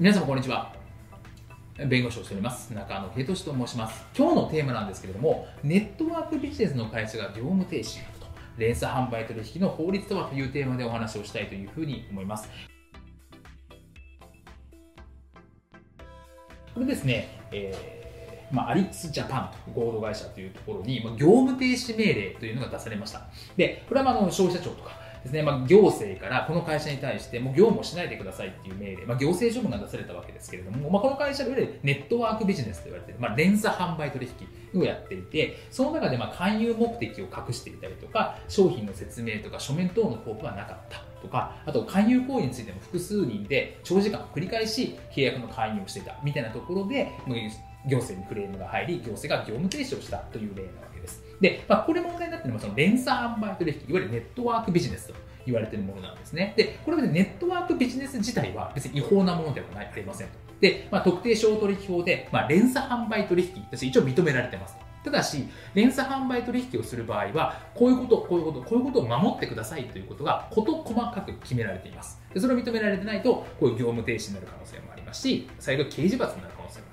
皆様こんにちは。弁護士をしております。中野秀俊と申します。今日のテーマなんですけれどもネットワークビジネスの会社が業務停止になると。連鎖販売取引の法律とはというテーマでお話をしたいというふうに思います。これですね、えーまあ、アリックスジャパンと合同会社というところに、まあ、業務停止命令というのが出されました。でこれはあの消費者庁とかですね、まあ、行政からこの会社に対してもう業務をしないでくださいっていう命令、まあ、行政処分が出されたわけですけれども、まあ、この会社でネットワークビジネスと言われている、まあ、連鎖販売取引をやっていてその中でまあ勧誘目的を隠していたりとか商品の説明とか書面等の交付はなかったとかあと勧誘行為についても複数人で長時間繰り返し契約の勧誘をしていたみたいなところで行政にクレームが入り行政が業務停止をしたという例なわけです。で、まあ、これ問題になっているのはその連鎖販売取引いわゆるネットワークビジネスと言われているものなんですね。で、これはネットワークビジネス自体は別に違法なものではないありませんと。で、まあ、特定商取引法で、まあ、連鎖販売取引として一応認められてますと。ただし、連鎖販売取引をする場合は、こういうこと、こういうこと、こういうことを守ってくださいということが、事細かく決められています。でそれを認められてないと、こういう業務停止になる可能性もありますし、最後刑事罰になる可能性もあります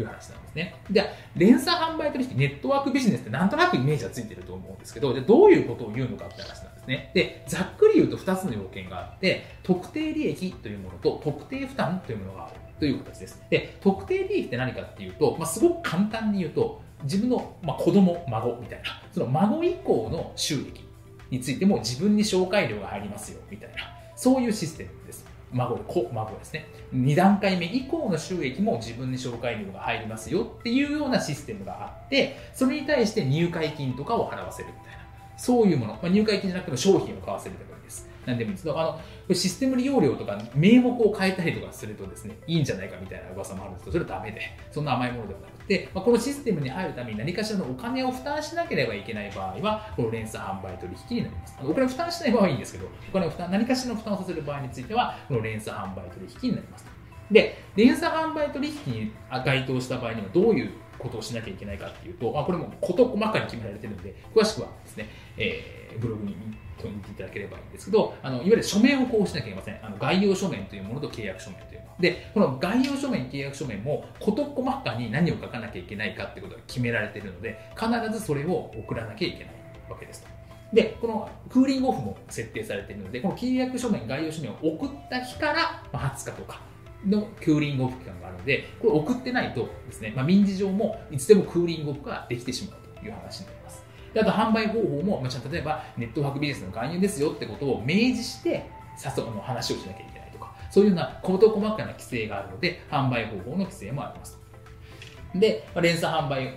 いう話なんですね。で、連鎖販売取引、ネットワークビジネスってなんとなくイメージはついてると思うんですけど、でどういうことを言うのかって話なんですですね。で、ざっくり言うと2つの要件があって、特定利益というものと特定負担というものがあるという形です。で、特定利益って何かっていうと、まあ、すごく簡単に言うと、自分の、まあ、子供、孫みたいな、その孫以降の収益についても自分に紹介料が入りますよみたいな、そういうシステムです。孫、子、孫ですね。2段階目以降の収益も自分に紹介料が入りますよっていうようなシステムがあって、それに対して入会金とかを払わせるみたいな。そういうもの、まあ、入会金じゃなくても商品を買わせるとかです。何でもいいんですけど、あの、システム利用料とか名目を変えたりとかするとですね、いいんじゃないかみたいな噂もあるんですけど、それはダメで、そんな甘いものではなくて、まあ、このシステムに入るために何かしらのお金を負担しなければいけない場合は、この連鎖販売取引になります。お金を負担しない場合はいいんですけど、お金を負担、何かしらの負担をさせる場合については、この連鎖販売取引になります。で、連鎖販売取引に該当した場合にはどういうことをしなきゃいけないかっていうと、あこれも事細かに決められてるので、詳しくはですね、えー、ブログに見ていただければいいんですけど、あのいわゆる書面を交付しなきゃいけません。あの概要書面というものと契約書面というもの。で、この概要書面、契約書面も事細かに何を書かなきゃいけないかってことが決められてるので、必ずそれを送らなきゃいけないわけですと。で、このクーリングオフも設定されているので、この契約書面、概要書面を送った日から20日とかのクーリングオフ期間ので、これ送ってないとですね、まあ、民事上もいつでもクーリングオフができてしまうという話になります。であと販売方法も、まあ、例えばネットワークビジネスの勧誘ですよってことを明示して早速の話をしなきゃいけないとか、そういうような事細かな規制があるので、販売方法の規制もあります。で、連鎖販売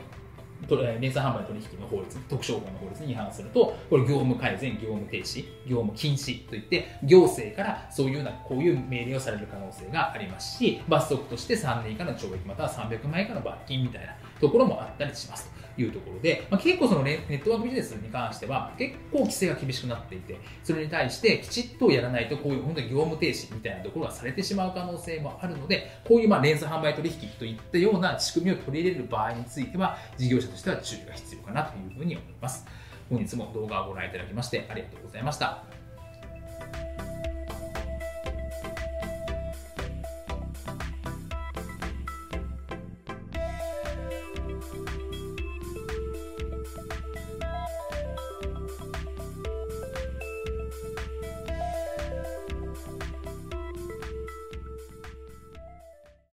連鎖販売取引の法律、特商法の法律に違反すると、これ業務改善、業務停止、業務禁止といって、行政からそういうような、こういう命令をされる可能性がありますし、罰則として3年以下の懲役または300万円以下の罰金みたいなところもあったりしますと。いうところで、まあ、結構そのネットワークビジネスに関しては結構規制が厳しくなっていて、それに対してきちっとやらないとこういう本当に業務停止みたいなところがされてしまう可能性もあるので、こういうまあ連鎖販売取引といったような仕組みを取り入れる場合については、事業者としては注意が必要かなというふうに思います。本日も動画をご覧いただきましてありがとうございました。